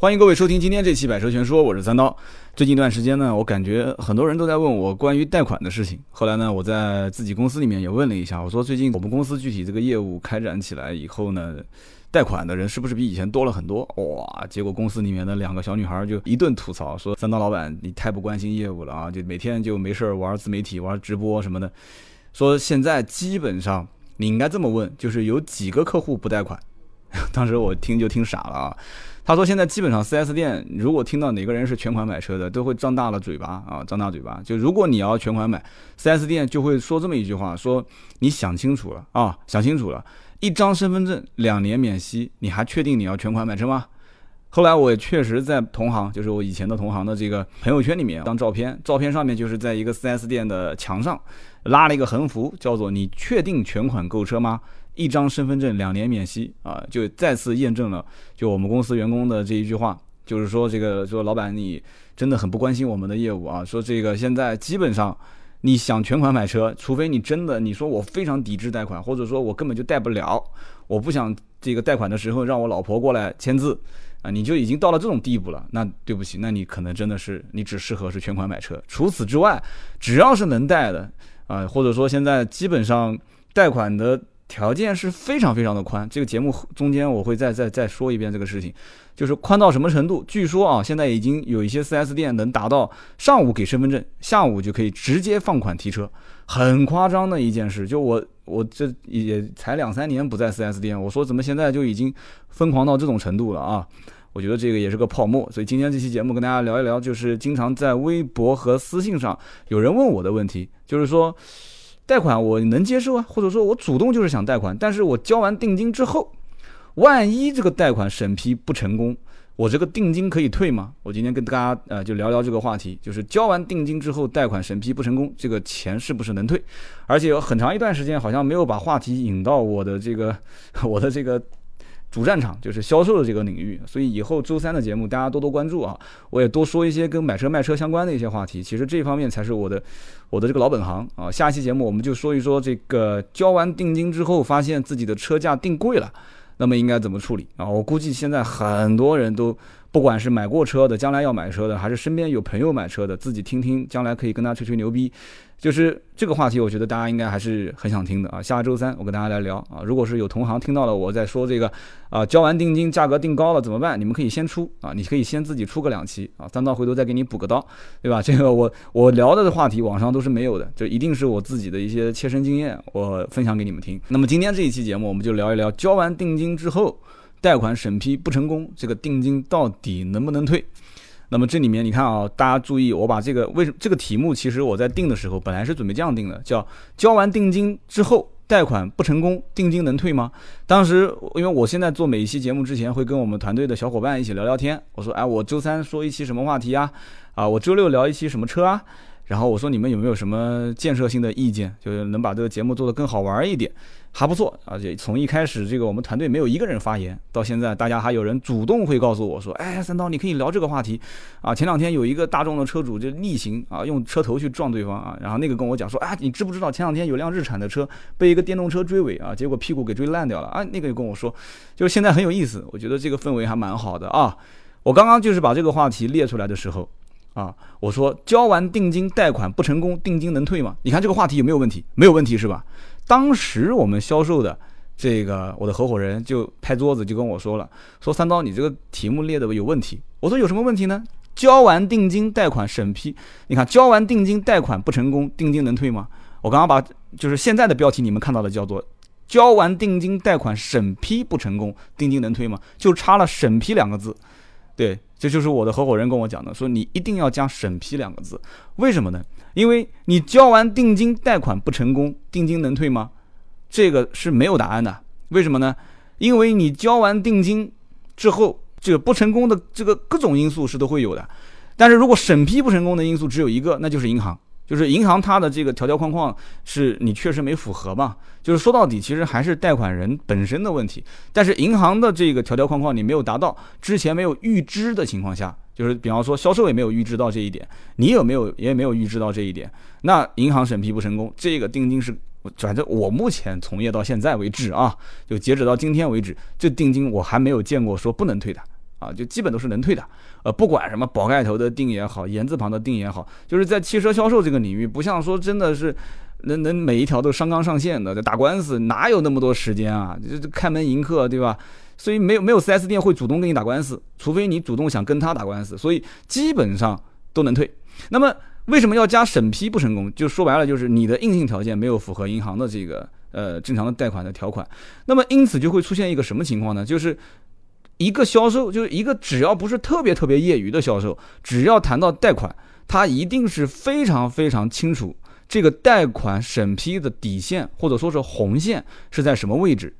欢迎各位收听今天这期《百车全说》，我是三刀。最近一段时间呢，我感觉很多人都在问我关于贷款的事情。后来呢，我在自己公司里面也问了一下，我说最近我们公司具体这个业务开展起来以后呢，贷款的人是不是比以前多了很多？哇！结果公司里面的两个小女孩就一顿吐槽，说三刀老板你太不关心业务了啊，就每天就没事儿玩自媒体、玩直播什么的。说现在基本上你应该这么问，就是有几个客户不贷款？当时我听就听傻了啊。他说：“现在基本上 4S 店，如果听到哪个人是全款买车的，都会张大了嘴巴啊，张大嘴巴。就如果你要全款买，4S 店就会说这么一句话：说你想清楚了啊，想清楚了，一张身份证两年免息，你还确定你要全款买车吗？”后来我也确实在同行，就是我以前的同行的这个朋友圈里面，当照片，照片上面就是在一个 4S 店的墙上拉了一个横幅，叫做“你确定全款购车吗？”一张身份证两年免息啊，就再次验证了就我们公司员工的这一句话，就是说这个说老板你真的很不关心我们的业务啊，说这个现在基本上你想全款买车，除非你真的你说我非常抵制贷款，或者说我根本就贷不了，我不想这个贷款的时候让我老婆过来签字啊，你就已经到了这种地步了，那对不起，那你可能真的是你只适合是全款买车，除此之外，只要是能贷的啊，或者说现在基本上贷款的。条件是非常非常的宽，这个节目中间我会再再再说一遍这个事情，就是宽到什么程度？据说啊，现在已经有一些 4S 店能达到上午给身份证，下午就可以直接放款提车，很夸张的一件事。就我我这也才两三年不在 4S 店，我说怎么现在就已经疯狂到这种程度了啊？我觉得这个也是个泡沫。所以今天这期节目跟大家聊一聊，就是经常在微博和私信上有人问我的问题，就是说。贷款我能接受啊，或者说我主动就是想贷款，但是我交完定金之后，万一这个贷款审批不成功，我这个定金可以退吗？我今天跟大家呃就聊聊这个话题，就是交完定金之后贷款审批不成功，这个钱是不是能退？而且有很长一段时间好像没有把话题引到我的这个 我的这个。主战场就是销售的这个领域，所以以后周三的节目大家多多关注啊！我也多说一些跟买车卖车相关的一些话题。其实这方面才是我的我的这个老本行啊！下期节目我们就说一说这个交完定金之后，发现自己的车价定贵了，那么应该怎么处理啊？我估计现在很多人都。不管是买过车的，将来要买车的，还是身边有朋友买车的，自己听听，将来可以跟他吹吹牛逼，就是这个话题，我觉得大家应该还是很想听的啊。下周三我跟大家来聊啊。如果是有同行听到了我在说这个啊，交完定金价格定高了怎么办？你们可以先出啊，你可以先自己出个两期啊，三刀回头再给你补个刀，对吧？这个我我聊的话题网上都是没有的，就一定是我自己的一些切身经验，我分享给你们听。那么今天这一期节目，我们就聊一聊交完定金之后。贷款审批不成功，这个定金到底能不能退？那么这里面你看啊，大家注意，我把这个为什么这个题目，其实我在定的时候本来是准备这样定的，叫交完定金之后贷款不成功，定金能退吗？当时因为我现在做每一期节目之前会跟我们团队的小伙伴一起聊聊天，我说哎，我周三说一期什么话题啊？啊，我周六聊一期什么车啊？然后我说你们有没有什么建设性的意见，就是能把这个节目做得更好玩一点，还不错。而且从一开始这个我们团队没有一个人发言，到现在大家还有人主动会告诉我说，哎，三刀你可以聊这个话题啊。前两天有一个大众的车主就逆行啊，用车头去撞对方啊，然后那个跟我讲说，啊，你知不知道前两天有辆日产的车被一个电动车追尾啊，结果屁股给追烂掉了啊。那个就跟我说，就是现在很有意思，我觉得这个氛围还蛮好的啊。我刚刚就是把这个话题列出来的时候。啊，我说交完定金贷款不成功，定金能退吗？你看这个话题有没有问题？没有问题是吧？当时我们销售的这个我的合伙人就拍桌子就跟我说了，说三刀你这个题目列的有问题。我说有什么问题呢？交完定金贷款审批，你看交完定金贷款不成功，定金能退吗？我刚刚把就是现在的标题你们看到的叫做交完定金贷款审批不成功，定金能退吗？就差了审批两个字，对。这就是我的合伙人跟我讲的，说你一定要加审批两个字，为什么呢？因为你交完定金贷款不成功，定金能退吗？这个是没有答案的。为什么呢？因为你交完定金之后，这个不成功的这个各种因素是都会有的，但是如果审批不成功的因素只有一个，那就是银行。就是银行它的这个条条框框是你确实没符合嘛？就是说到底，其实还是贷款人本身的问题。但是银行的这个条条框框你没有达到，之前没有预知的情况下，就是比方说销售也没有预知到这一点，你有没有也没有预知到这一点，那银行审批不成功，这个定金是，反正我目前从业到现在为止啊，就截止到今天为止，这定金我还没有见过说不能退的啊，就基本都是能退的。呃，不管什么宝盖头的定也好，言字旁的定也好，就是在汽车销售这个领域，不像说真的是能能每一条都上纲上线的在，打官司哪有那么多时间啊？就开门迎客，对吧？所以没有没有 4S 店会主动跟你打官司，除非你主动想跟他打官司，所以基本上都能退。那么为什么要加审批不成功？就说白了，就是你的硬性条件没有符合银行的这个。呃，正常的贷款的条款，那么因此就会出现一个什么情况呢？就是一个销售，就是一个只要不是特别特别业余的销售，只要谈到贷款，他一定是非常非常清楚这个贷款审批的底线或者说是红线是在什么位置，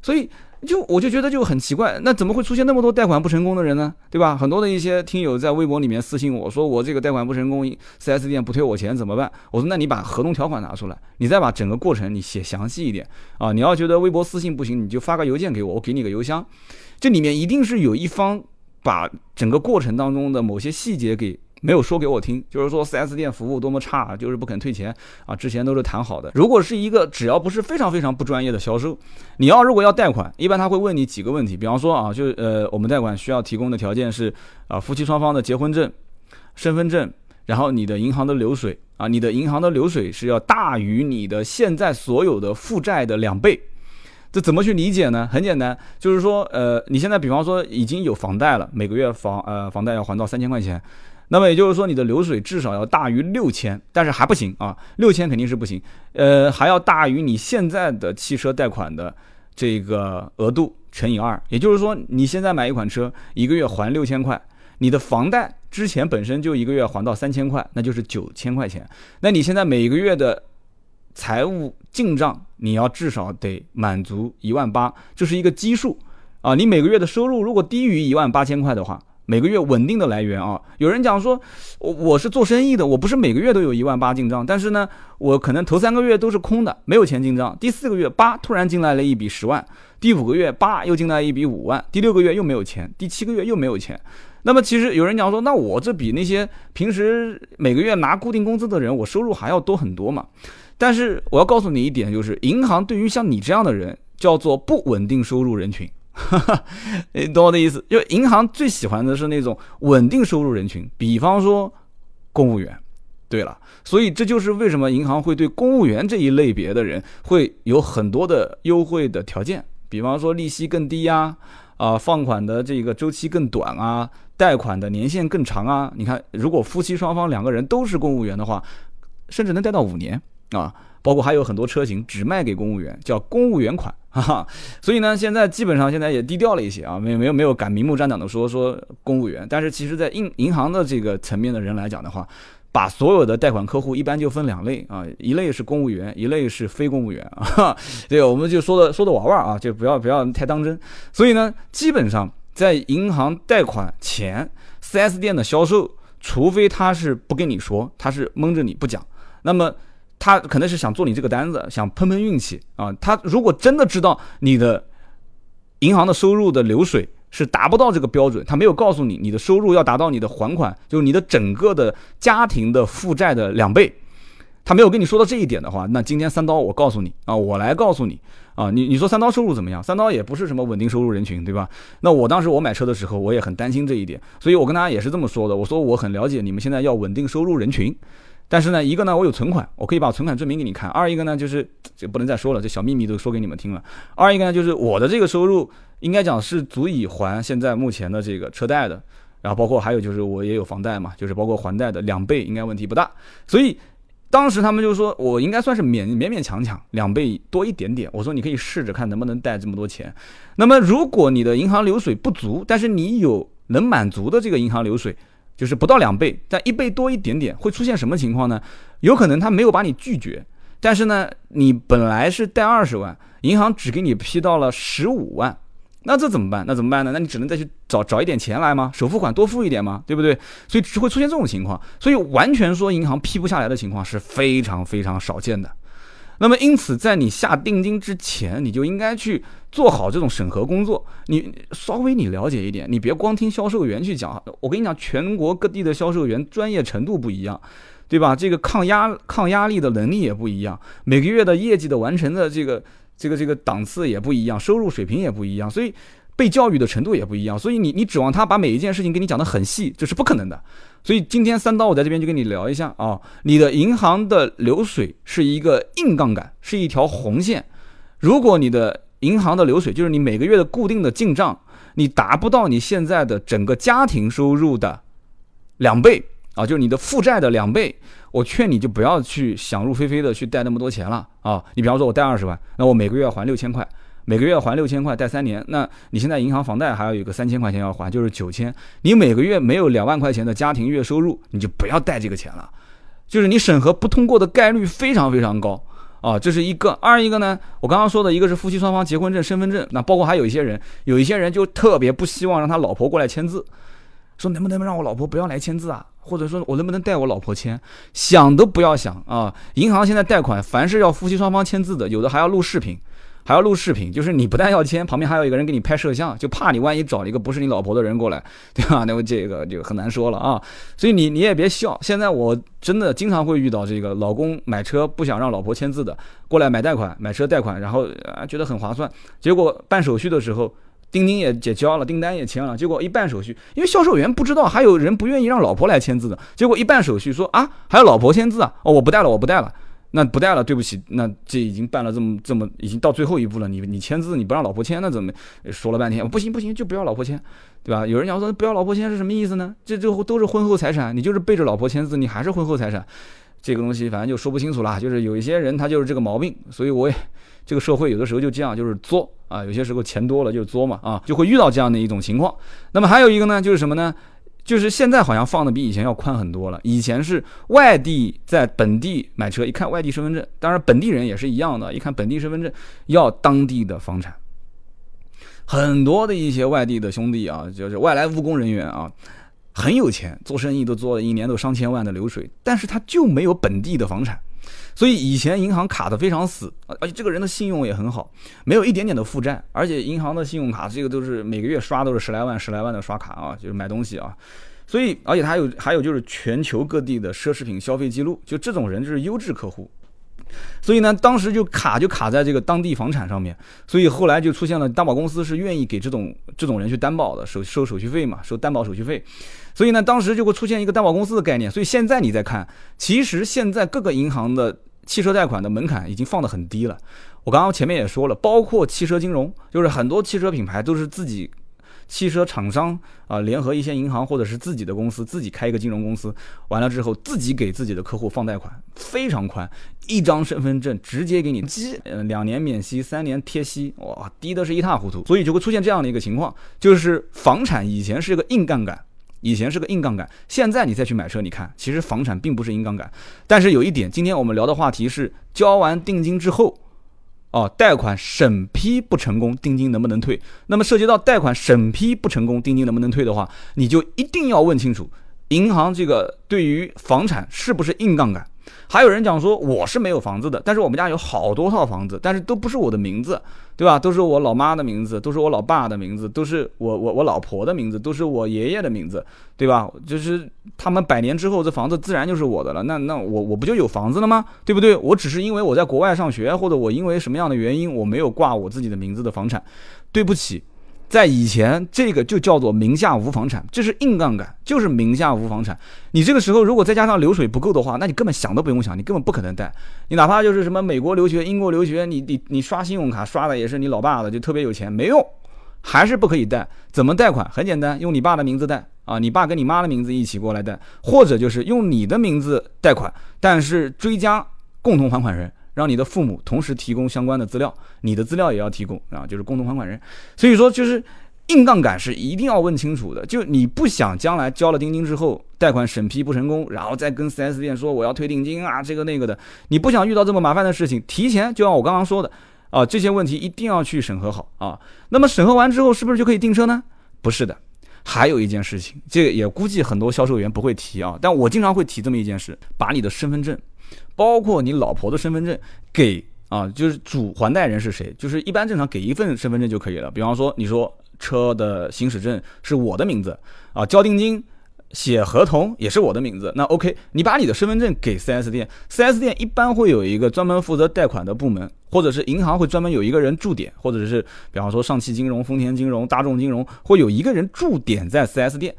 所以。就我就觉得就很奇怪，那怎么会出现那么多贷款不成功的人呢？对吧？很多的一些听友在微博里面私信我说，我这个贷款不成功，4S 店不退我钱怎么办？我说那你把合同条款拿出来，你再把整个过程你写详细一点啊！你要觉得微博私信不行，你就发个邮件给我，我给你个邮箱，这里面一定是有一方把整个过程当中的某些细节给。没有说给我听，就是说 4S 店服务多么差，就是不肯退钱啊！之前都是谈好的。如果是一个只要不是非常非常不专业的销售，你要如果要贷款，一般他会问你几个问题，比方说啊，就呃，我们贷款需要提供的条件是啊，夫妻双方的结婚证、身份证，然后你的银行的流水啊，你的银行的流水是要大于你的现在所有的负债的两倍。这怎么去理解呢？很简单，就是说呃，你现在比方说已经有房贷了，每个月房呃房贷要还到三千块钱。那么也就是说，你的流水至少要大于六千，但是还不行啊，六千肯定是不行，呃，还要大于你现在的汽车贷款的这个额度乘以二。也就是说，你现在买一款车，一个月还六千块，你的房贷之前本身就一个月还到三千块，那就是九千块钱。那你现在每个月的财务进账，你要至少得满足一万八，这是一个基数啊。你每个月的收入如果低于一万八千块的话，每个月稳定的来源啊，有人讲说，我我是做生意的，我不是每个月都有一万八进账，但是呢，我可能头三个月都是空的，没有钱进账，第四个月八突然进来了一笔十万，第五个月八又进来一笔五万，第六个月又没有钱，第七个月又没有钱。那么其实有人讲说，那我这比那些平时每个月拿固定工资的人，我收入还要多很多嘛？但是我要告诉你一点，就是银行对于像你这样的人，叫做不稳定收入人群。哈哈，你懂我的意思？就银行最喜欢的是那种稳定收入人群，比方说公务员。对了，所以这就是为什么银行会对公务员这一类别的人会有很多的优惠的条件，比方说利息更低呀，啊，放款的这个周期更短啊，贷款的年限更长啊。你看，如果夫妻双方两个人都是公务员的话，甚至能贷到五年啊。包括还有很多车型只卖给公务员，叫公务员款，哈哈。所以呢，现在基本上现在也低调了一些啊，没有没有没有敢明目张胆的说说公务员。但是其实，在银银行的这个层面的人来讲的话，把所有的贷款客户一般就分两类啊，一类是公务员，一类是非公务员啊。这个我们就说的说的玩玩啊，就不要不要太当真。所以呢，基本上在银行贷款前，4S 店的销售，除非他是不跟你说，他是蒙着你不讲，那么。他可能是想做你这个单子，想碰碰运气啊。他如果真的知道你的银行的收入的流水是达不到这个标准，他没有告诉你你的收入要达到你的还款，就是你的整个的家庭的负债的两倍，他没有跟你说到这一点的话，那今天三刀我告诉你啊，我来告诉你啊，你你说三刀收入怎么样？三刀也不是什么稳定收入人群，对吧？那我当时我买车的时候，我也很担心这一点，所以我跟大家也是这么说的，我说我很了解你们现在要稳定收入人群。但是呢，一个呢，我有存款，我可以把存款证明给你看；二一个呢，就是这不能再说了，这小秘密都说给你们听了。二一个呢，就是我的这个收入应该讲是足以还现在目前的这个车贷的，然后包括还有就是我也有房贷嘛，就是包括还贷的两倍应该问题不大。所以当时他们就说我应该算是勉勉勉强强两倍多一点点。我说你可以试着看能不能贷这么多钱。那么如果你的银行流水不足，但是你有能满足的这个银行流水。就是不到两倍，但一倍多一点点，会出现什么情况呢？有可能他没有把你拒绝，但是呢，你本来是贷二十万，银行只给你批到了十五万，那这怎么办？那怎么办呢？那你只能再去找找一点钱来吗？首付款多付一点吗？对不对？所以只会出现这种情况，所以完全说银行批不下来的情况是非常非常少见的。那么，因此，在你下定金之前，你就应该去做好这种审核工作。你稍微你了解一点，你别光听销售员去讲。我跟你讲，全国各地的销售员专业程度不一样，对吧？这个抗压抗压力的能力也不一样，每个月的业绩的完成的这个这个这个档次也不一样，收入水平也不一样。所以，被教育的程度也不一样，所以你你指望他把每一件事情给你讲得很细，这是不可能的。所以今天三刀我在这边就跟你聊一下啊，你的银行的流水是一个硬杠杆，是一条红线。如果你的银行的流水就是你每个月的固定的进账，你达不到你现在的整个家庭收入的两倍啊，就是你的负债的两倍，我劝你就不要去想入非非的去贷那么多钱了啊。你比方说我贷二十万，那我每个月要还六千块。每个月还六千块，贷三年，那你现在银行房贷还要有个三千块钱要还，就是九千。你每个月没有两万块钱的家庭月收入，你就不要贷这个钱了，就是你审核不通过的概率非常非常高啊，这是一个。二一个呢，我刚刚说的一个是夫妻双方结婚证、身份证，那包括还有一些人，有一些人就特别不希望让他老婆过来签字，说能不能让我老婆不要来签字啊？或者说我能不能带我老婆签？想都不要想啊！银行现在贷款，凡是要夫妻双方签字的，有的还要录视频。还要录视频，就是你不但要签，旁边还有一个人给你拍摄像，就怕你万一找了一个不是你老婆的人过来，对吧？那么这个就很难说了啊。所以你你也别笑，现在我真的经常会遇到这个老公买车不想让老婆签字的，过来买贷款买车贷款，然后啊觉得很划算，结果办手续的时候，钉钉也也交了，订单也签了，结果一办手续，因为销售员不知道还有人不愿意让老婆来签字的，结果一办手续说啊还要老婆签字啊，哦我不带了我不带了。那不带了，对不起，那这已经办了这么这么，已经到最后一步了。你你签字，你不让老婆签，那怎么说了半天？不行不行，就不要老婆签，对吧？有人讲说不要老婆签是什么意思呢？这这都是婚后财产，你就是背着老婆签字，你还是婚后财产，这个东西反正就说不清楚了。就是有一些人他就是这个毛病，所以我也这个社会有的时候就这样，就是作啊，有些时候钱多了就作嘛啊，就会遇到这样的一种情况。那么还有一个呢，就是什么呢？就是现在好像放的比以前要宽很多了。以前是外地在本地买车，一看外地身份证，当然本地人也是一样的，一看本地身份证要当地的房产。很多的一些外地的兄弟啊，就是外来务工人员啊，很有钱，做生意都做了一年都上千万的流水，但是他就没有本地的房产。所以以前银行卡的非常死，而且这个人的信用也很好，没有一点点的负债，而且银行的信用卡这个都是每个月刷都是十来万、十来万的刷卡啊，就是买东西啊。所以而且他还有还有就是全球各地的奢侈品消费记录，就这种人就是优质客户。所以呢，当时就卡就卡在这个当地房产上面，所以后来就出现了担保公司是愿意给这种这种人去担保的，收收手续费嘛，收担保手续费。所以呢，当时就会出现一个担保公司的概念。所以现在你再看，其实现在各个银行的汽车贷款的门槛已经放得很低了。我刚刚前面也说了，包括汽车金融，就是很多汽车品牌都是自己汽车厂商啊联合一些银行或者是自己的公司自己开一个金融公司，完了之后自己给自己的客户放贷款，非常宽，一张身份证直接给你积，嗯，两年免息，三年贴息，哇，低的是一塌糊涂。所以就会出现这样的一个情况，就是房产以前是一个硬杠杆。以前是个硬杠杆，现在你再去买车，你看，其实房产并不是硬杠杆。但是有一点，今天我们聊的话题是交完定金之后，哦，贷款审批不成功，定金能不能退？那么涉及到贷款审批不成功，定金能不能退的话，你就一定要问清楚，银行这个对于房产是不是硬杠杆。还有人讲说我是没有房子的，但是我们家有好多套房子，但是都不是我的名字，对吧？都是我老妈的名字，都是我老爸的名字，都是我我我老婆的名字，都是我爷爷的名字，对吧？就是他们百年之后，这房子自然就是我的了。那那我我不就有房子了吗？对不对？我只是因为我在国外上学，或者我因为什么样的原因，我没有挂我自己的名字的房产，对不起。在以前，这个就叫做名下无房产，这是硬杠杆，就是名下无房产。你这个时候如果再加上流水不够的话，那你根本想都不用想，你根本不可能贷。你哪怕就是什么美国留学、英国留学，你你你刷信用卡刷的也是你老爸的，就特别有钱，没用，还是不可以贷。怎么贷款？很简单，用你爸的名字贷啊，你爸跟你妈的名字一起过来贷，或者就是用你的名字贷款，但是追加共同还款人。让你的父母同时提供相关的资料，你的资料也要提供啊，就是共同还款人。所以说，就是硬杠杆是一定要问清楚的。就你不想将来交了定金之后，贷款审批不成功，然后再跟 4S 店说我要退定金啊，这个那个的，你不想遇到这么麻烦的事情，提前就像我刚刚说的啊，这些问题一定要去审核好啊。那么审核完之后，是不是就可以订车呢？不是的，还有一件事情，这个也估计很多销售员不会提啊，但我经常会提这么一件事：把你的身份证。包括你老婆的身份证给啊，就是主还贷人是谁？就是一般正常给一份身份证就可以了。比方说，你说车的行驶证是我的名字啊，交定金写合同也是我的名字，那 OK，你把你的身份证给 4S 店，4S 店一般会有一个专门负责贷款的部门，或者是银行会专门有一个人驻点，或者是比方说上汽金融、丰田金融、大众金融会有一个人驻点在 4S 店，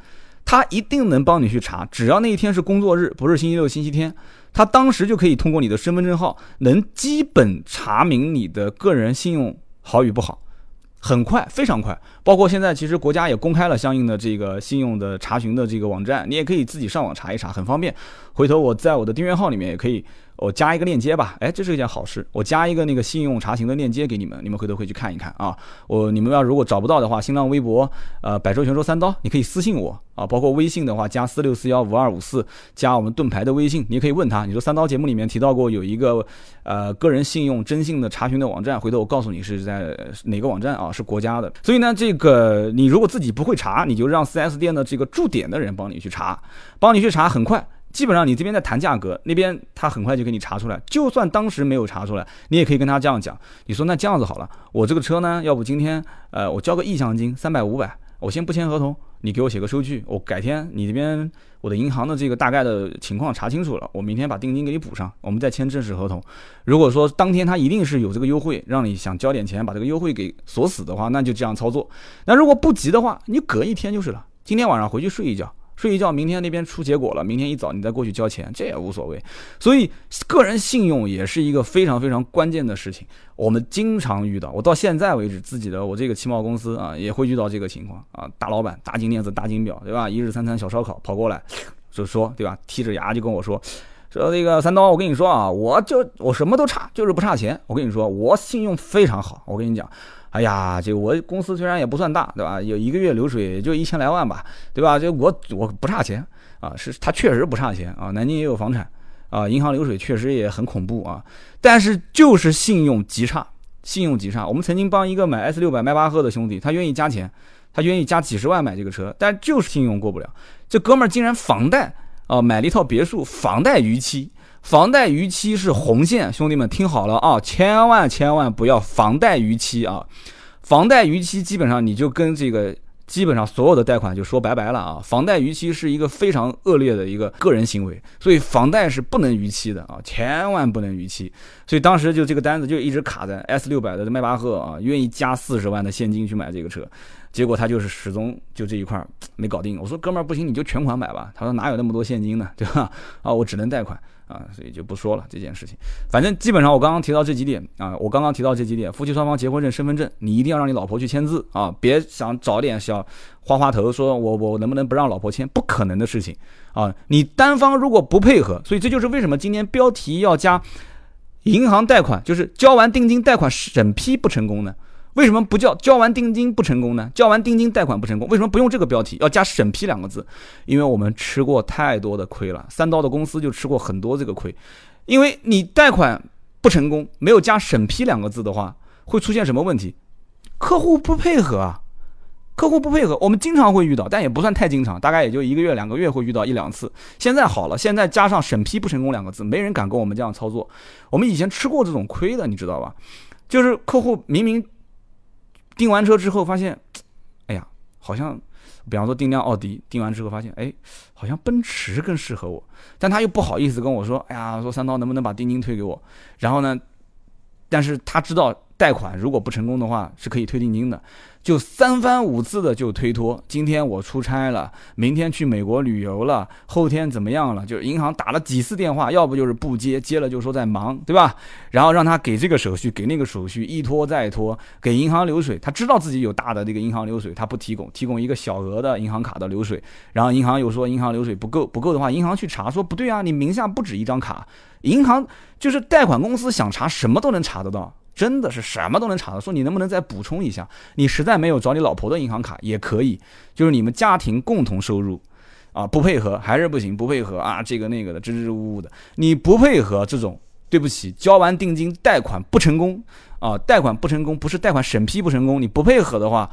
他一定能帮你去查，只要那一天是工作日，不是星期六、星期天，他当时就可以通过你的身份证号，能基本查明你的个人信用好与不好。很快，非常快。包括现在，其实国家也公开了相应的这个信用的查询的这个网站，你也可以自己上网查一查，很方便。回头我在我的订阅号里面也可以。我加一个链接吧，哎，这是一件好事。我加一个那个信用查询的链接给你们，你们回头会去看一看啊。我你们要如果找不到的话，新浪微博呃百兽全说三刀，你可以私信我啊。包括微信的话，加四六四幺五二五四，加我们盾牌的微信，你可以问他，你说三刀节目里面提到过有一个呃个人信用征信的查询的网站，回头我告诉你是在哪个网站啊，是国家的。所以呢，这个你如果自己不会查，你就让 4S 店的这个驻点的人帮你去查，帮你去查，很快。基本上你这边在谈价格，那边他很快就给你查出来。就算当时没有查出来，你也可以跟他这样讲：你说那这样子好了，我这个车呢，要不今天呃我交个意向金三百五百，我先不签合同，你给我写个收据，我改天你这边我的银行的这个大概的情况查清楚了，我明天把定金给你补上，我们再签正式合同。如果说当天他一定是有这个优惠，让你想交点钱把这个优惠给锁死的话，那就这样操作。那如果不急的话，你隔一天就是了，今天晚上回去睡一觉。睡一觉，明天那边出结果了，明天一早你再过去交钱，这也无所谓。所以个人信用也是一个非常非常关键的事情，我们经常遇到。我到现在为止，自己的我这个汽贸公司啊，也会遇到这个情况啊。大老板，大金链子，大金表，对吧？一日三餐小烧烤跑过来，就说，对吧？剔着牙就跟我说，说那个三刀，我跟你说啊，我就我什么都差，就是不差钱。我跟你说，我信用非常好。我跟你讲。哎呀，这我公司虽然也不算大，对吧？有一个月流水也就一千来万吧，对吧？这我我不差钱啊，是他确实不差钱啊。南京也有房产啊，银行流水确实也很恐怖啊。但是就是信用极差，信用极差。我们曾经帮一个买 S 六百迈巴赫的兄弟，他愿意加钱，他愿意加几十万买这个车，但就是信用过不了。这哥们儿竟然房贷啊，买了一套别墅，房贷逾期。房贷逾期是红线，兄弟们听好了啊，千万千万不要房贷逾期啊！房贷逾期基本上你就跟这个基本上所有的贷款就说拜拜了啊！房贷逾期是一个非常恶劣的一个个人行为，所以房贷是不能逾期的啊，千万不能逾期。所以当时就这个单子就一直卡在 S 六百的迈巴赫啊，愿意加四十万的现金去买这个车，结果他就是始终就这一块 没搞定。我说哥们儿不行，你就全款买吧。他说哪有那么多现金呢，对吧？啊，我只能贷款。啊，所以就不说了这件事情。反正基本上我刚刚提到这几点啊，我刚刚提到这几点，夫妻双方结婚证、身份证，你一定要让你老婆去签字啊，别想找点小花花头，说我我能不能不让老婆签？不可能的事情啊！你单方如果不配合，所以这就是为什么今天标题要加银行贷款，就是交完定金贷款审批不成功呢？为什么不叫交完定金不成功呢？交完定金贷款不成功，为什么不用这个标题，要加审批两个字？因为我们吃过太多的亏了，三刀的公司就吃过很多这个亏。因为你贷款不成功，没有加审批两个字的话，会出现什么问题？客户不配合啊，客户不配合，我们经常会遇到，但也不算太经常，大概也就一个月两个月会遇到一两次。现在好了，现在加上审批不成功两个字，没人敢跟我们这样操作。我们以前吃过这种亏的，你知道吧？就是客户明明。订完车之后发现，哎呀，好像，比方说订辆奥迪，订完之后发现，哎，好像奔驰更适合我，但他又不好意思跟我说，哎呀，说三刀能不能把定金退给我？然后呢，但是他知道贷款如果不成功的话是可以退定金的。就三番五次的就推脱，今天我出差了，明天去美国旅游了，后天怎么样了？就是银行打了几次电话，要不就是不接，接了就说在忙，对吧？然后让他给这个手续，给那个手续，一拖再拖，给银行流水。他知道自己有大的这个银行流水，他不提供，提供一个小额的银行卡的流水。然后银行又说银行流水不够，不够的话，银行去查说不对啊，你名下不止一张卡。银行就是贷款公司想查什么都能查得到。真的是什么都能查到，说你能不能再补充一下？你实在没有找你老婆的银行卡也可以，就是你们家庭共同收入，啊，不配合还是不行，不配合啊，这个那个的支支吾吾的，你不配合这种，对不起，交完定金贷款不成功啊，贷款不成功不是贷款审批不成功，你不配合的话，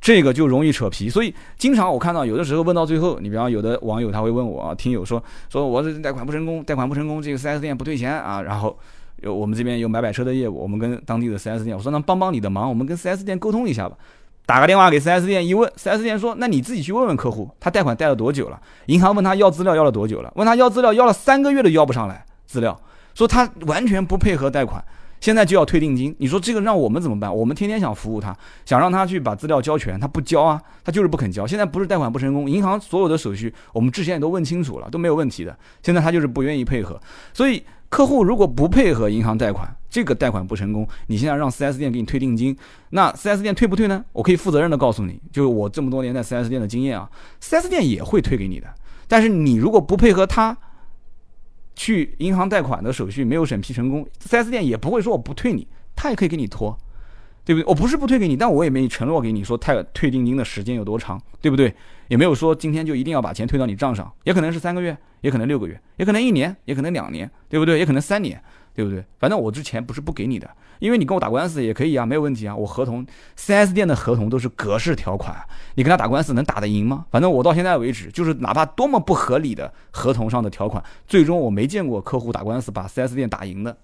这个就容易扯皮。所以经常我看到有的时候问到最后，你比方有的网友他会问我啊，听友说说我这贷款不成功，贷款不成功，这个 4S 店不退钱啊，然后。有我们这边有买买车的业务，我们跟当地的 4S 店，我说能帮帮你的忙，我们跟 4S 店沟通一下吧。打个电话给 4S 店一问，4S 店说：“那你自己去问问客户，他贷款贷了多久了？”银行问他要资料要了多久了？问他要资料要了三个月都要不上来资料，说他完全不配合贷款，现在就要退定金。你说这个让我们怎么办？我们天天想服务他，想让他去把资料交全，他不交啊，他就是不肯交。现在不是贷款不成功，银行所有的手续我们之前也都问清楚了，都没有问题的。现在他就是不愿意配合，所以。客户如果不配合银行贷款，这个贷款不成功，你现在让 4S 店给你退定金，那 4S 店退不退呢？我可以负责任的告诉你，就是我这么多年在 4S 店的经验啊，4S 店也会退给你的。但是你如果不配合他去银行贷款的手续没有审批成功，4S 店也不会说我不退你，他也可以给你拖。对不对？我不是不退给你，但我也没承诺给你说退退定金的时间有多长，对不对？也没有说今天就一定要把钱退到你账上，也可能是三个月，也可能六个月，也可能一年，也可能两年，对不对？也可能三年，对不对？反正我之前不是不给你的，因为你跟我打官司也可以啊，没有问题啊。我合同，4S 店的合同都是格式条款，你跟他打官司能打得赢吗？反正我到现在为止，就是哪怕多么不合理的合同上的条款，最终我没见过客户打官司把 4S 店打赢的。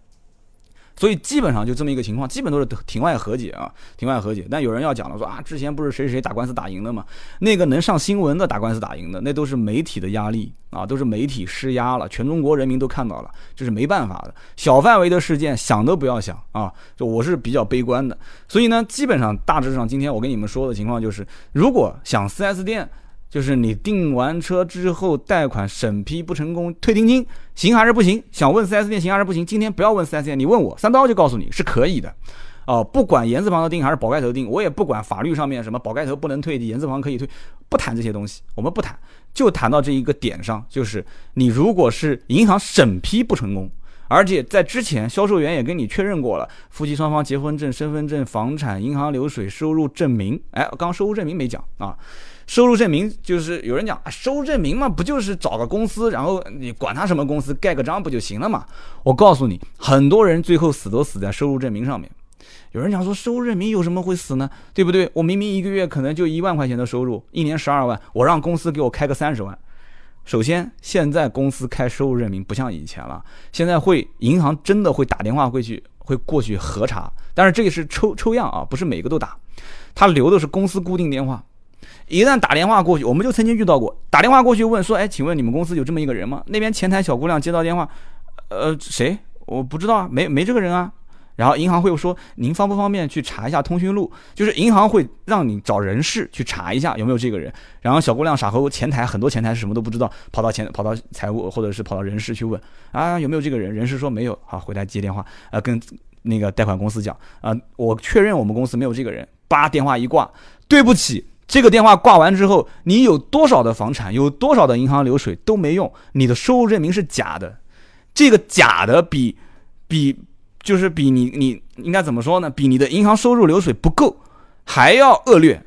所以基本上就这么一个情况，基本都是庭外和解啊，庭外和解。但有人要讲了，说啊，之前不是谁谁打官司打赢了吗？那个能上新闻的打官司打赢的，那都是媒体的压力啊，都是媒体施压了，全中国人民都看到了，这是没办法的。小范围的事件想都不要想啊，就我是比较悲观的。所以呢，基本上大致上今天我跟你们说的情况就是，如果想 4S 店。就是你订完车之后，贷款审批不成功，退定金行还是不行？想问 4S 店行还是不行？今天不要问 4S 店，你问我三刀就告诉你是可以的。哦，不管言字旁的定还是宝盖头定，我也不管法律上面什么宝盖头不能退，言字旁可以退，不谈这些东西，我们不谈，就谈到这一个点上，就是你如果是银行审批不成功，而且在之前销售员也跟你确认过了，夫妻双方结婚证、身份证、房产、银行流水、收入证明，哎，刚收入证明没讲啊。收入证明就是有人讲啊，收入证明嘛，不就是找个公司，然后你管他什么公司，盖个章不就行了嘛？我告诉你，很多人最后死都死在收入证明上面。有人讲说，收入证明有什么会死呢？对不对？我明明一个月可能就一万块钱的收入，一年十二万，我让公司给我开个三十万。首先，现在公司开收入证明不像以前了，现在会银行真的会打电话过去，会过去核查，但是这个是抽抽样啊，不是每个都打，他留的是公司固定电话。一旦打电话过去，我们就曾经遇到过，打电话过去问说：“哎，请问你们公司有这么一个人吗？”那边前台小姑娘接到电话，呃，谁？我不知道啊，没没这个人啊。然后银行会说：“您方不方便去查一下通讯录？”就是银行会让你找人事去查一下有没有这个人。然后小姑娘傻乎乎，前台很多前台是什么都不知道，跑到前跑到财务或者是跑到人事去问啊有没有这个人？人事说没有，好回来接电话，呃，跟那个贷款公司讲啊，我确认我们公司没有这个人。叭，电话一挂，对不起。这个电话挂完之后，你有多少的房产，有多少的银行流水都没用，你的收入证明是假的。这个假的比比就是比你你应该怎么说呢？比你的银行收入流水不够还要恶劣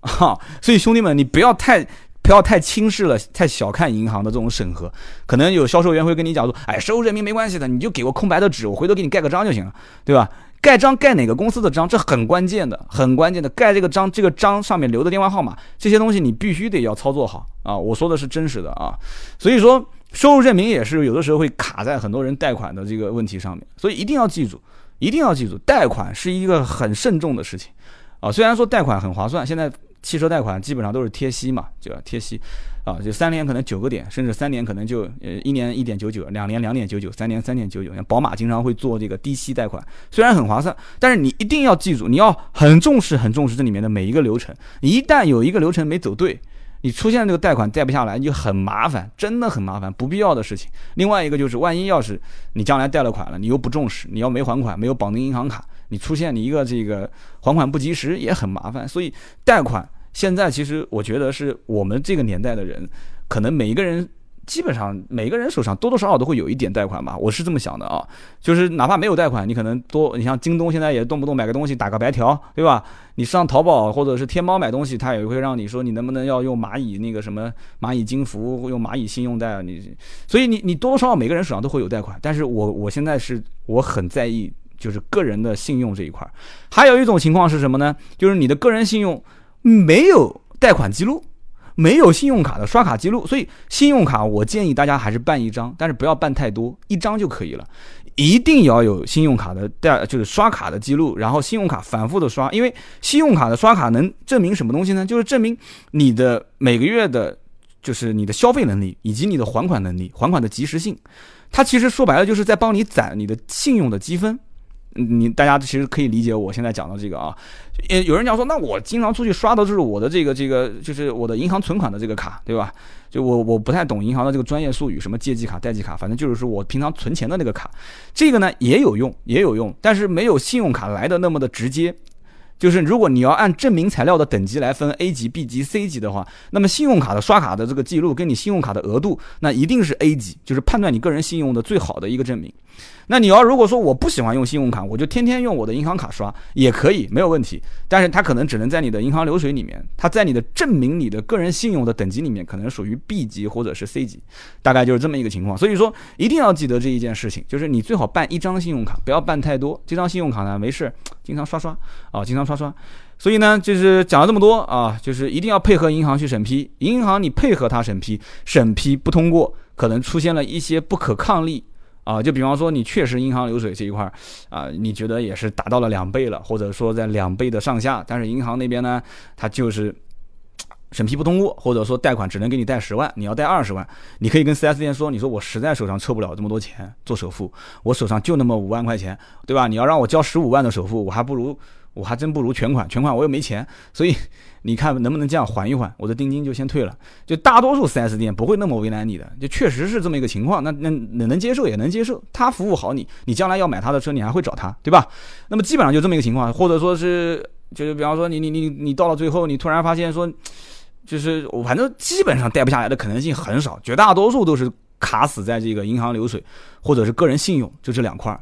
啊！所以兄弟们，你不要太不要太轻视了，太小看银行的这种审核。可能有销售员会跟你讲说：“哎，收入证明没关系的，你就给我空白的纸，我回头给你盖个章就行了，对吧？”盖章盖哪个公司的章，这很关键的，很关键的。盖这个章，这个章上面留的电话号码，这些东西你必须得要操作好啊！我说的是真实的啊，所以说收入证明也是有的时候会卡在很多人贷款的这个问题上面，所以一定要记住，一定要记住，贷款是一个很慎重的事情啊。虽然说贷款很划算，现在汽车贷款基本上都是贴息嘛，就要贴息。啊，就三年可能九个点，甚至三年可能就呃一年一点九九，两年两点九九，三年三点九九。像宝马经常会做这个低息贷款，虽然很划算，但是你一定要记住，你要很重视很重视这里面的每一个流程。一旦有一个流程没走对，你出现这个贷款贷不下来，你就很麻烦，真的很麻烦，不必要的事情。另外一个就是，万一要是你将来贷了款了，你又不重视，你要没还款，没有绑定银行卡，你出现你一个这个还款不及时也很麻烦。所以贷款。现在其实我觉得是我们这个年代的人，可能每一个人基本上每个人手上多多少少都会有一点贷款吧，我是这么想的啊。就是哪怕没有贷款，你可能多，你像京东现在也动不动买个东西打个白条，对吧？你上淘宝或者是天猫买东西，他也会让你说你能不能要用蚂蚁那个什么蚂蚁金服，用蚂蚁信用贷啊，你所以你你多多少少每个人手上都会有贷款，但是我我现在是我很在意就是个人的信用这一块。还有一种情况是什么呢？就是你的个人信用。没有贷款记录，没有信用卡的刷卡记录，所以信用卡我建议大家还是办一张，但是不要办太多，一张就可以了。一定要有信用卡的贷，就是刷卡的记录，然后信用卡反复的刷，因为信用卡的刷卡能证明什么东西呢？就是证明你的每个月的，就是你的消费能力以及你的还款能力、还款的及时性。它其实说白了就是在帮你攒你的信用的积分。你大家其实可以理解我现在讲的这个啊，呃，有人讲说，那我经常出去刷的就是我的这个这个，就是我的银行存款的这个卡，对吧？就我我不太懂银行的这个专业术语，什么借记卡、贷记卡，反正就是说我平常存钱的那个卡，这个呢也有用，也有用，但是没有信用卡来的那么的直接。就是如果你要按证明材料的等级来分 A 级、B 级、C 级的话，那么信用卡的刷卡的这个记录跟你信用卡的额度，那一定是 A 级，就是判断你个人信用的最好的一个证明。那你要如果说我不喜欢用信用卡，我就天天用我的银行卡刷也可以，没有问题。但是它可能只能在你的银行流水里面，它在你的证明你的个人信用的等级里面，可能属于 B 级或者是 C 级，大概就是这么一个情况。所以说一定要记得这一件事情，就是你最好办一张信用卡，不要办太多。这张信用卡呢，没事，经常刷刷啊，经常刷刷。所以呢，就是讲了这么多啊，就是一定要配合银行去审批。银行你配合他审批，审批不通过，可能出现了一些不可抗力。啊，就比方说你确实银行流水这一块儿啊，你觉得也是达到了两倍了，或者说在两倍的上下，但是银行那边呢，它就是审批不通过，或者说贷款只能给你贷十万，你要贷二十万，你可以跟 4S 店说，你说我实在手上凑不了这么多钱做首付，我手上就那么五万块钱，对吧？你要让我交十五万的首付，我还不如。我还真不如全款，全款我又没钱，所以你看能不能这样缓一缓，我的定金就先退了。就大多数 4S 店不会那么为难你的，就确实是这么一个情况。那那能能接受也能接受，他服务好你，你将来要买他的车，你还会找他，对吧？那么基本上就这么一个情况，或者说是就是比方说你你你你到了最后，你突然发现说，就是我反正基本上贷不下来的可能性很少，绝大多数都是卡死在这个银行流水或者是个人信用，就这两块儿。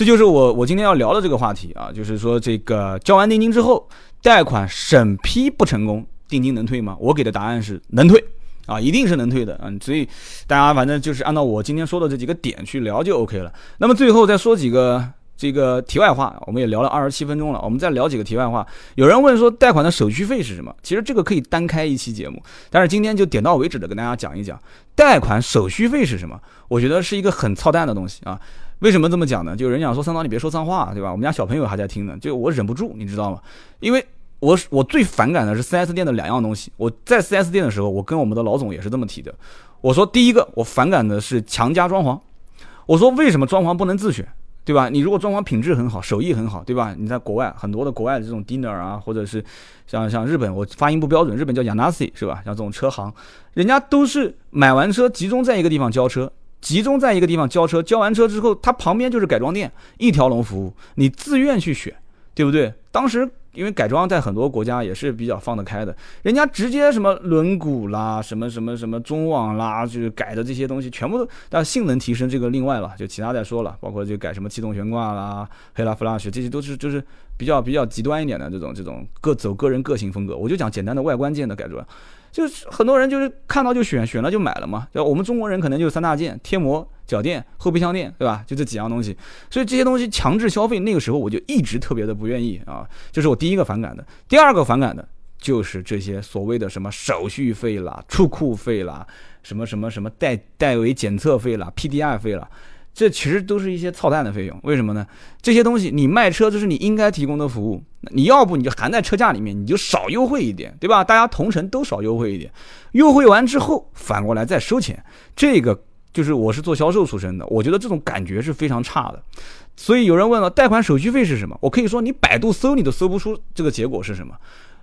这就是我我今天要聊的这个话题啊，就是说这个交完定金之后，贷款审批不成功，定金能退吗？我给的答案是能退啊，一定是能退的嗯，所以大家反正就是按照我今天说的这几个点去聊就 OK 了。那么最后再说几个这个题外话，我们也聊了二十七分钟了，我们再聊几个题外话。有人问说贷款的手续费是什么？其实这个可以单开一期节目，但是今天就点到为止的跟大家讲一讲贷款手续费是什么。我觉得是一个很操蛋的东西啊。为什么这么讲呢？就人讲说三刀你别说脏话，对吧？我们家小朋友还在听呢，就我忍不住，你知道吗？因为我我最反感的是 4S 店的两样东西。我在 4S 店的时候，我跟我们的老总也是这么提的。我说第一个，我反感的是强加装潢。我说为什么装潢不能自选，对吧？你如果装潢品质很好，手艺很好，对吧？你在国外很多的国外的这种 dinner 啊，或者是像像日本，我发音不标准，日本叫 Yanasi 是吧？像这种车行，人家都是买完车集中在一个地方交车。集中在一个地方交车，交完车之后，它旁边就是改装店，一条龙服务，你自愿去选，对不对？当时因为改装在很多国家也是比较放得开的，人家直接什么轮毂啦，什么什么什么中网啦，就是改的这些东西，全部都，但性能提升这个另外了，就其他再说了，包括就改什么气动悬挂啦、黑拉 flash，这些都是就是比较比较极端一点的这种这种各走个人个性风格，我就讲简单的外观件的改装。就是很多人就是看到就选，选了就买了嘛。对吧？我们中国人可能就三大件：贴膜、脚垫、后备箱垫，对吧？就这几样东西。所以这些东西强制消费，那个时候我就一直特别的不愿意啊。这是我第一个反感的。第二个反感的就是这些所谓的什么手续费啦、出库费啦、什么什么什么代代为检测费啦、PDI 费啦。这其实都是一些操蛋的费用，为什么呢？这些东西你卖车，这是你应该提供的服务，你要不你就含在车价里面，你就少优惠一点，对吧？大家同城都少优惠一点，优惠完之后反过来再收钱，这个就是我是做销售出身的，我觉得这种感觉是非常差的。所以有人问了，贷款手续费是什么？我可以说你百度搜你都搜不出这个结果是什么，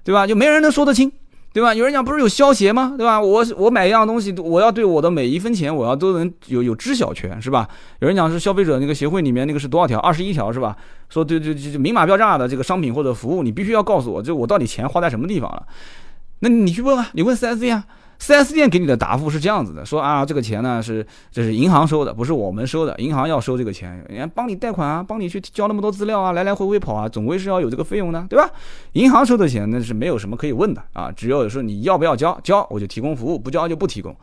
对吧？就没人能说得清。对吧？有人讲不是有消协吗？对吧？我我买一样东西，我要对我的每一分钱，我要都能有有知晓权，是吧？有人讲是消费者那个协会里面那个是多少条？二十一条是吧？说对对对，明码标价的这个商品或者服务，你必须要告诉我，就我到底钱花在什么地方了？那你去问啊，你问四 S 店啊。4S 店给你的答复是这样子的，说啊，这个钱呢是这是银行收的，不是我们收的，银行要收这个钱，人家帮你贷款啊，帮你去交那么多资料啊，来来回回跑啊，总归是要有这个费用的，对吧？银行收的钱那是没有什么可以问的啊，只有说你要不要交，交我就提供服务，不交就不提供。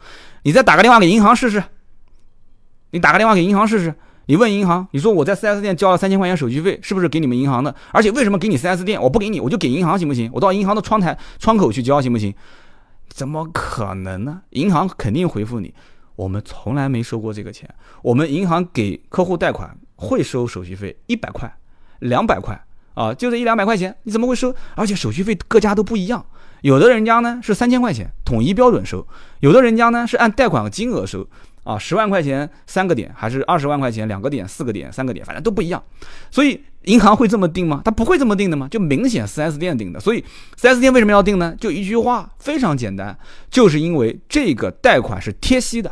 你再打个电话给银行试试，你打个电话给银行试试，你问银行，你说我在 4S 店交了三千块钱手续费，是不是给你们银行的？而且为什么给你 4S 店，我不给你，我就给银行行不行？我到银行的窗台窗口去交行不行？怎么可能呢？银行肯定回复你，我们从来没收过这个钱。我们银行给客户贷款，会收手续费一百块、两百块啊，就这一两百块钱，你怎么会收？而且手续费各家都不一样，有的人家呢是三千块钱统一标准收，有的人家呢是按贷款金额收。啊，十万块钱三个点，还是二十万块钱两个点、四个点、三个点，反正都不一样。所以银行会这么定吗？他不会这么定的吗？就明显 4S 店定的。所以 4S 店为什么要定呢？就一句话，非常简单，就是因为这个贷款是贴息的，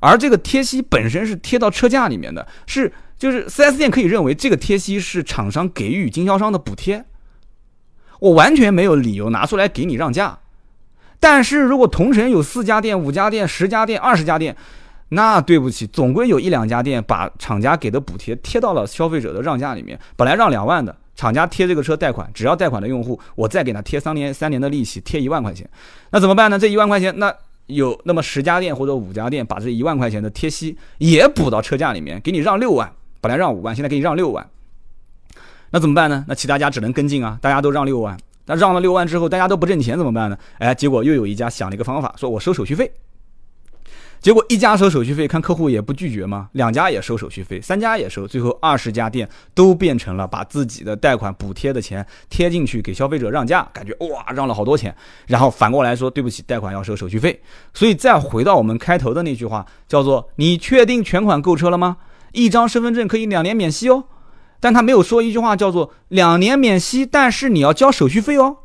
而这个贴息本身是贴到车价里面的，是就是 4S 店可以认为这个贴息是厂商给予经销商的补贴，我完全没有理由拿出来给你让价。但是如果同城有四家店、五家店、十家店、二十家店，那对不起，总归有一两家店把厂家给的补贴贴到了消费者的让价里面。本来让两万的，厂家贴这个车贷款，只要贷款的用户，我再给他贴三年三年的利息，贴一万块钱。那怎么办呢？这一万块钱，那有那么十家店或者五家店把这一万块钱的贴息也补到车价里面，给你让六万，本来让五万，现在给你让六万。那怎么办呢？那其他家只能跟进啊，大家都让六万。那让了六万之后，大家都不挣钱怎么办呢？哎，结果又有一家想了一个方法，说我收手续费。结果一家收手续费，看客户也不拒绝吗，两家也收手续费，三家也收，最后二十家店都变成了把自己的贷款补贴的钱贴进去给消费者让价，感觉哇让了好多钱，然后反过来说对不起，贷款要收手续费。所以再回到我们开头的那句话，叫做你确定全款购车了吗？一张身份证可以两年免息哦，但他没有说一句话叫做两年免息，但是你要交手续费哦。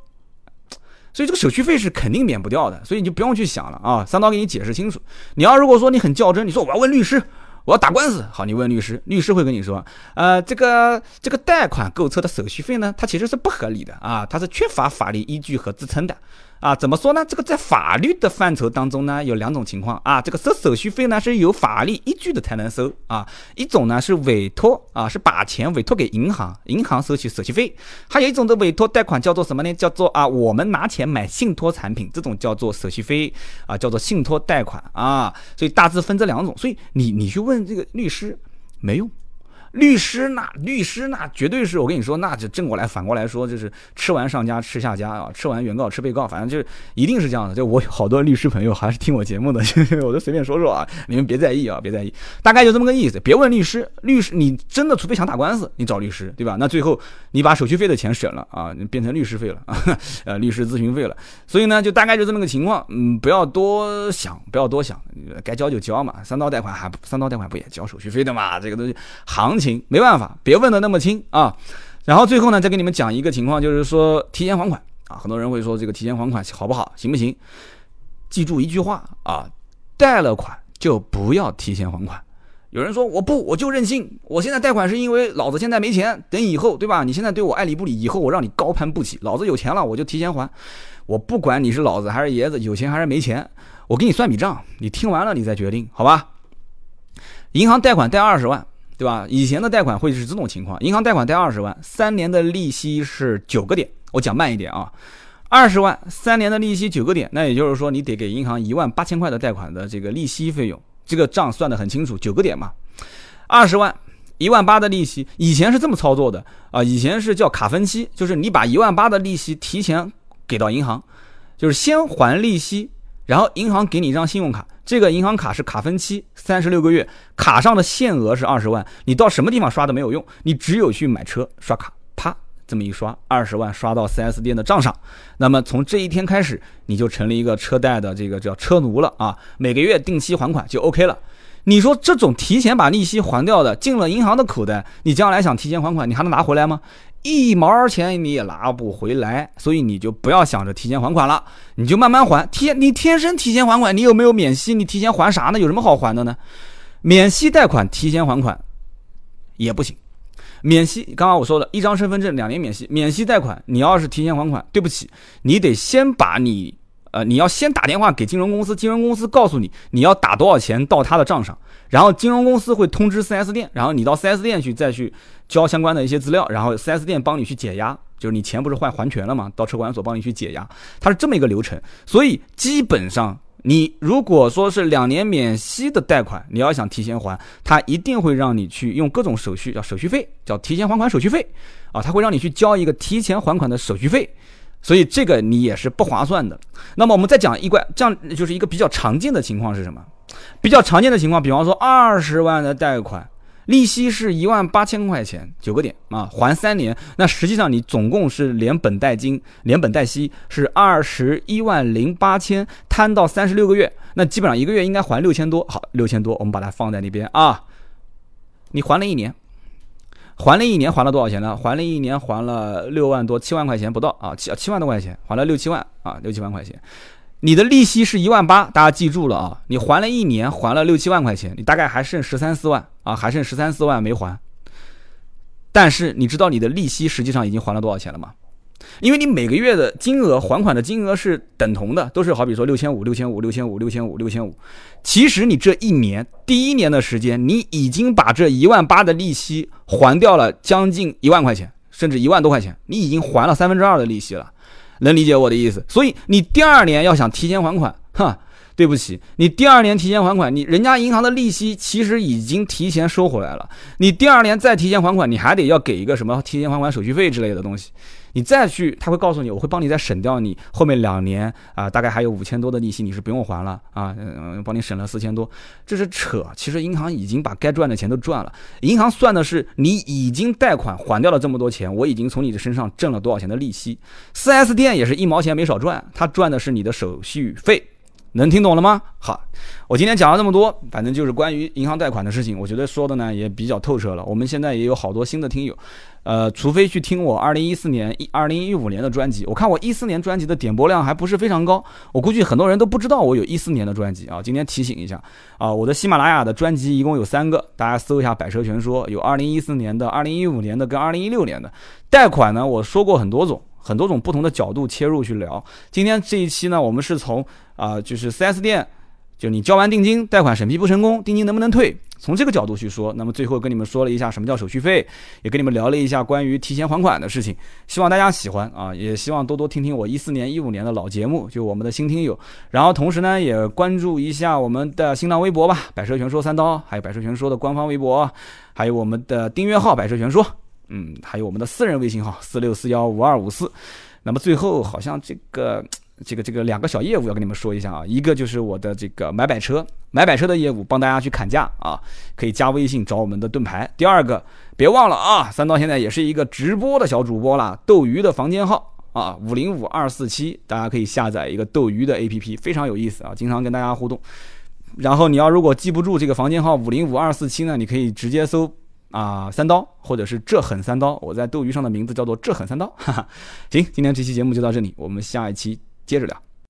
所以这个手续费是肯定免不掉的，所以你就不用去想了啊！三刀给你解释清楚。你要如果说你很较真，你说我要问律师，我要打官司，好，你问律师，律师会跟你说，呃，这个这个贷款购车的手续费呢，它其实是不合理的啊，它是缺乏法律依据和支撑的。啊，怎么说呢？这个在法律的范畴当中呢，有两种情况啊。这个收手续费呢是有法律依据的才能收啊。一种呢是委托啊，是把钱委托给银行，银行收取手续费。还有一种的委托贷款叫做什么呢？叫做啊，我们拿钱买信托产品，这种叫做手续费啊，叫做信托贷款啊。所以大致分这两种。所以你你去问这个律师没用。律师那律师那绝对是我跟你说，那就正过来反过来说，就是吃完上家吃下家啊，吃完原告吃被告，反正就一定是这样的。就我好多律师朋友还是听我节目的，我就随便说说啊，你们别在意啊，别在意，大概就这么个意思。别问律师，律师你真的除非想打官司，你找律师，对吧？那最后你把手续费的钱省了啊，变成律师费了 啊，呃，律师咨询费了。所以呢，就大概就这么个情况，嗯，不要多想，不要多想，该交就交嘛。三刀贷款还三刀贷款不也交手续费的嘛？这个东西行情。行没办法，别问的那么清啊。然后最后呢，再给你们讲一个情况，就是说提前还款啊。很多人会说这个提前还款好不好，行不行？记住一句话啊，贷了款就不要提前还款。有人说我不，我就任性，我现在贷款是因为老子现在没钱，等以后对吧？你现在对我爱理不理，以后我让你高攀不起。老子有钱了，我就提前还。我不管你是老子还是爷子，有钱还是没钱，我给你算笔账，你听完了你再决定，好吧？银行贷款贷二十万。对吧？以前的贷款会是这种情况，银行贷款贷二十万，三年的利息是九个点。我讲慢一点啊，二十万三年的利息九个点，那也就是说你得给银行一万八千块的贷款的这个利息费用，这个账算得很清楚，九个点嘛。二十万一万八的利息，以前是这么操作的啊，以前是叫卡分期，就是你把一万八的利息提前给到银行，就是先还利息，然后银行给你一张信用卡。这个银行卡是卡分期，三十六个月，卡上的限额是二十万，你到什么地方刷都没有用，你只有去买车刷卡，啪，这么一刷，二十万刷到 4S 店的账上，那么从这一天开始，你就成了一个车贷的这个叫车奴了啊，每个月定期还款就 OK 了。你说这种提前把利息还掉的进了银行的口袋，你将来想提前还款，你还能拿回来吗？一毛钱你也拿不回来，所以你就不要想着提前还款了，你就慢慢还。天，你天生提前还款，你有没有免息？你提前还啥呢？有什么好还的呢？免息贷款提前还款也不行。免息，刚刚我说了一张身份证两年免息，免息贷款你要是提前还款，对不起，你得先把你。呃，你要先打电话给金融公司，金融公司告诉你你要打多少钱到他的账上，然后金融公司会通知 4S 店，然后你到 4S 店去再去交相关的一些资料，然后 4S 店帮你去解压，就是你钱不是换还权了吗？到车管所帮你去解压，它是这么一个流程。所以基本上你如果说是两年免息的贷款，你要想提前还，他一定会让你去用各种手续，叫手续费，叫提前还款手续费啊，他会让你去交一个提前还款的手续费。所以这个你也是不划算的。那么我们再讲一关，这样就是一个比较常见的情况是什么？比较常见的情况，比方说二十万的贷款，利息是一万八千块钱，九个点啊，还三年，那实际上你总共是连本带金，连本带息是二十一万零八千，摊到三十六个月，那基本上一个月应该还六千多。好，六千多，我们把它放在那边啊。你还了一年，还了一年，还了多少钱呢？还了一年，还了六万多，七万块钱不到啊，七七万多块钱，还了六七万啊，六七万块钱。你的利息是一万八，大家记住了啊！你还了一年，还了六七万块钱，你大概还剩十三四万啊，还剩十三四万没还。但是你知道你的利息实际上已经还了多少钱了吗？因为你每个月的金额还款的金额是等同的，都是好比说六千五、六千五、六千五、六千五、六千五。其实你这一年第一年的时间，你已经把这一万八的利息还掉了将近一万块钱，甚至一万多块钱，你已经还了三分之二的利息了。能理解我的意思，所以你第二年要想提前还款，哈，对不起，你第二年提前还款，你人家银行的利息其实已经提前收回来了，你第二年再提前还款，你还得要给一个什么提前还款手续费之类的东西。你再去，他会告诉你，我会帮你再省掉你后面两年啊，大概还有五千多的利息，你是不用还了啊，嗯，帮你省了四千多，这是扯。其实银行已经把该赚的钱都赚了，银行算的是你已经贷款还掉了这么多钱，我已经从你的身上挣了多少钱的利息。四 S 店也是一毛钱没少赚，他赚的是你的手续费。能听懂了吗？好，我今天讲了这么多，反正就是关于银行贷款的事情，我觉得说的呢也比较透彻了。我们现在也有好多新的听友，呃，除非去听我二零一四年、一二零一五年的专辑，我看我一四年专辑的点播量还不是非常高，我估计很多人都不知道我有一四年的专辑啊。今天提醒一下啊，我的喜马拉雅的专辑一共有三个，大家搜一下《百车全说》，有二零一四年的、二零一五年的跟二零一六年的贷款呢，我说过很多种。很多种不同的角度切入去聊。今天这一期呢，我们是从啊，就是 4S 店，就你交完定金，贷款审批不成功，定金能不能退？从这个角度去说。那么最后跟你们说了一下什么叫手续费，也跟你们聊了一下关于提前还款的事情。希望大家喜欢啊，也希望多多听听我一四年、一五年的老节目，就我们的新听友。然后同时呢，也关注一下我们的新浪微博吧，百车全说三刀，还有百车全说的官方微博，还有我们的订阅号百车全说。嗯，还有我们的私人微信号四六四幺五二五四。那么最后好像这个这个这个两个小业务要跟你们说一下啊，一个就是我的这个买百车买百车的业务，帮大家去砍价啊，可以加微信找我们的盾牌。第二个别忘了啊，三刀现在也是一个直播的小主播啦，斗鱼的房间号啊五零五二四七，大家可以下载一个斗鱼的 APP，非常有意思啊，经常跟大家互动。然后你要如果记不住这个房间号五零五二四七呢，你可以直接搜。啊，三刀，或者是这狠三刀，我在斗鱼上的名字叫做这狠三刀。哈哈，行，今天这期节目就到这里，我们下一期接着聊。